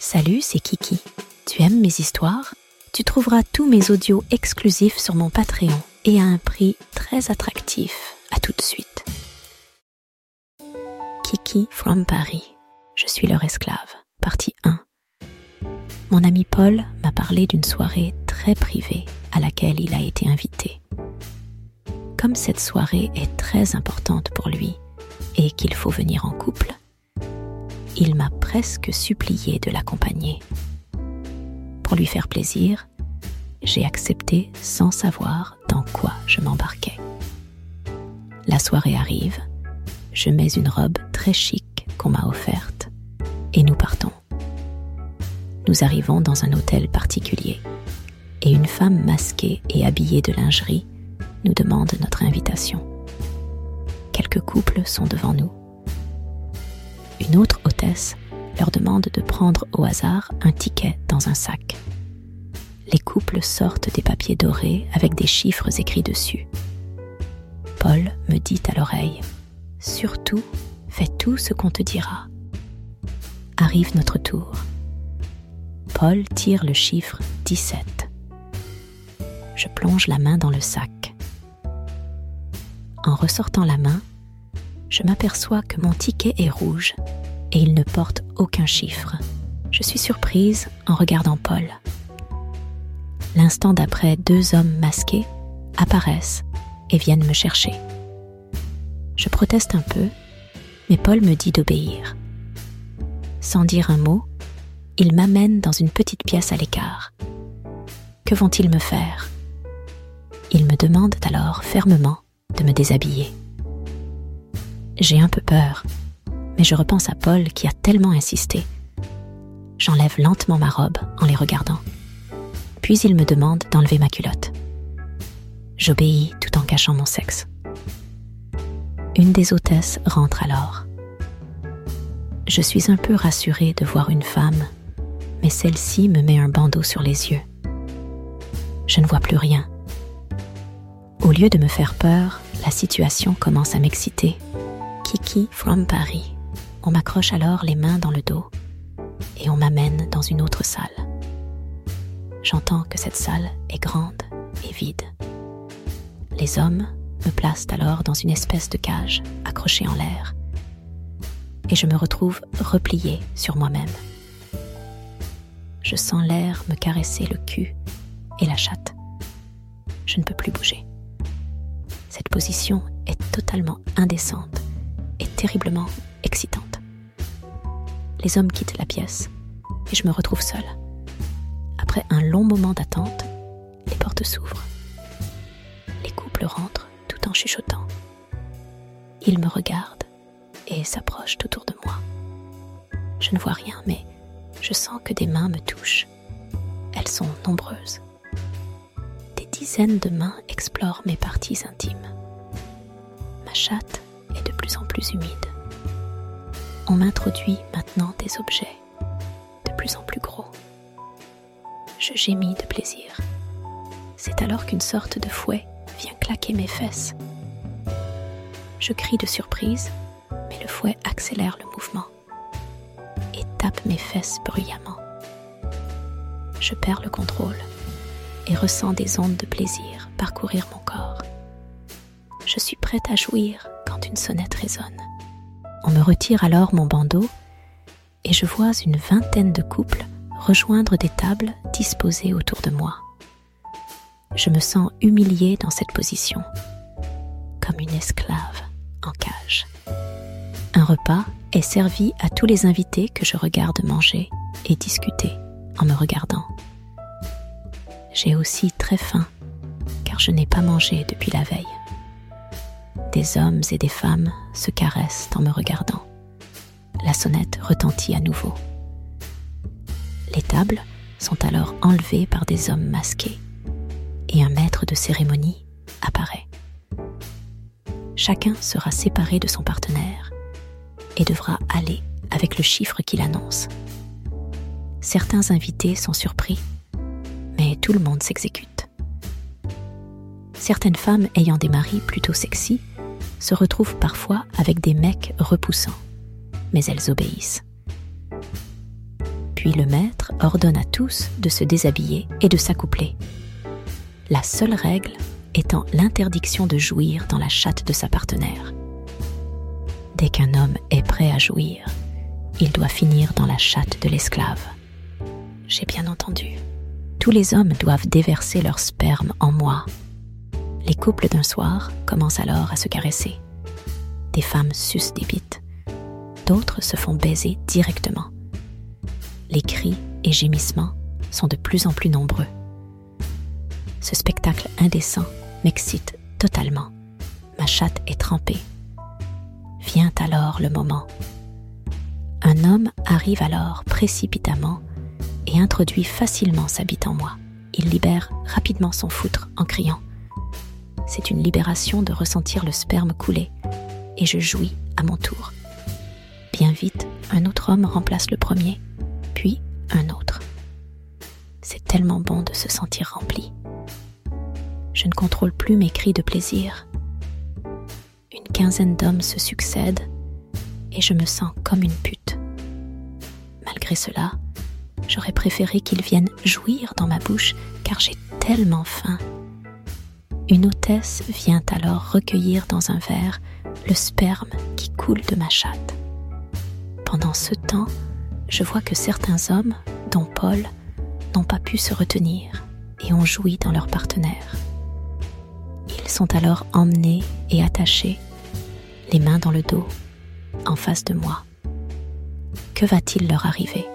Salut, c'est Kiki. Tu aimes mes histoires? Tu trouveras tous mes audios exclusifs sur mon Patreon et à un prix très attractif. À tout de suite. Kiki from Paris. Je suis leur esclave. Partie 1. Mon ami Paul m'a parlé d'une soirée très privée à laquelle il a été invité. Comme cette soirée est très importante pour lui et qu'il faut venir en couple, il m'a presque supplié de l'accompagner. Pour lui faire plaisir, j'ai accepté sans savoir dans quoi je m'embarquais. La soirée arrive, je mets une robe très chic qu'on m'a offerte et nous partons. Nous arrivons dans un hôtel particulier et une femme masquée et habillée de lingerie nous demande notre invitation. Quelques couples sont devant nous. Une autre hôtesse leur demande de prendre au hasard un ticket dans un sac. Les couples sortent des papiers dorés avec des chiffres écrits dessus. Paul me dit à l'oreille Surtout, fais tout ce qu'on te dira. Arrive notre tour. Paul tire le chiffre 17. Je plonge la main dans le sac. En ressortant la main, je m'aperçois que mon ticket est rouge et il ne porte aucun chiffre. Je suis surprise en regardant Paul. L'instant d'après, deux hommes masqués apparaissent et viennent me chercher. Je proteste un peu, mais Paul me dit d'obéir. Sans dire un mot, ils m'amènent dans une petite pièce à l'écart. Que vont-ils me faire? Ils me demandent alors fermement de me déshabiller. J'ai un peu peur, mais je repense à Paul qui a tellement insisté. J'enlève lentement ma robe en les regardant. Puis il me demande d'enlever ma culotte. J'obéis tout en cachant mon sexe. Une des hôtesses rentre alors. Je suis un peu rassurée de voir une femme, mais celle-ci me met un bandeau sur les yeux. Je ne vois plus rien. Au lieu de me faire peur, la situation commence à m'exciter. Kiki from Paris. On m'accroche alors les mains dans le dos et on m'amène dans une autre salle. J'entends que cette salle est grande et vide. Les hommes me placent alors dans une espèce de cage accrochée en l'air et je me retrouve repliée sur moi-même. Je sens l'air me caresser le cul et la chatte. Je ne peux plus bouger. Cette position est totalement indécente terriblement excitante. Les hommes quittent la pièce et je me retrouve seule. Après un long moment d'attente, les portes s'ouvrent. Les couples rentrent tout en chuchotant. Ils me regardent et s'approchent autour de moi. Je ne vois rien, mais je sens que des mains me touchent. Elles sont nombreuses. Des dizaines de mains explorent mes parties intimes. Ma chatte en plus humide. On m'introduit maintenant des objets de plus en plus gros. Je gémis de plaisir. C'est alors qu'une sorte de fouet vient claquer mes fesses. Je crie de surprise, mais le fouet accélère le mouvement et tape mes fesses bruyamment. Je perds le contrôle et ressens des ondes de plaisir parcourir mon corps. Je suis prête à jouir sonnette résonne. On me retire alors mon bandeau et je vois une vingtaine de couples rejoindre des tables disposées autour de moi. Je me sens humiliée dans cette position, comme une esclave en cage. Un repas est servi à tous les invités que je regarde manger et discuter en me regardant. J'ai aussi très faim car je n'ai pas mangé depuis la veille. Des hommes et des femmes se caressent en me regardant. La sonnette retentit à nouveau. Les tables sont alors enlevées par des hommes masqués et un maître de cérémonie apparaît. Chacun sera séparé de son partenaire et devra aller avec le chiffre qu'il annonce. Certains invités sont surpris, mais tout le monde s'exécute. Certaines femmes ayant des maris plutôt sexy se retrouvent parfois avec des mecs repoussants, mais elles obéissent. Puis le maître ordonne à tous de se déshabiller et de s'accoupler. La seule règle étant l'interdiction de jouir dans la chatte de sa partenaire. Dès qu'un homme est prêt à jouir, il doit finir dans la chatte de l'esclave. J'ai bien entendu. Tous les hommes doivent déverser leur sperme en moi. Les couples d'un soir commencent alors à se caresser. Des femmes sucent des bites. D'autres se font baiser directement. Les cris et gémissements sont de plus en plus nombreux. Ce spectacle indécent m'excite totalement. Ma chatte est trempée. Vient alors le moment. Un homme arrive alors précipitamment et introduit facilement sa bite en moi. Il libère rapidement son foutre en criant. C'est une libération de ressentir le sperme couler et je jouis à mon tour. Bien vite, un autre homme remplace le premier, puis un autre. C'est tellement bon de se sentir rempli. Je ne contrôle plus mes cris de plaisir. Une quinzaine d'hommes se succèdent et je me sens comme une pute. Malgré cela, j'aurais préféré qu'ils viennent jouir dans ma bouche car j'ai tellement faim. Une hôtesse vient alors recueillir dans un verre le sperme qui coule de ma chatte. Pendant ce temps, je vois que certains hommes, dont Paul, n'ont pas pu se retenir et ont joui dans leur partenaire. Ils sont alors emmenés et attachés, les mains dans le dos, en face de moi. Que va-t-il leur arriver?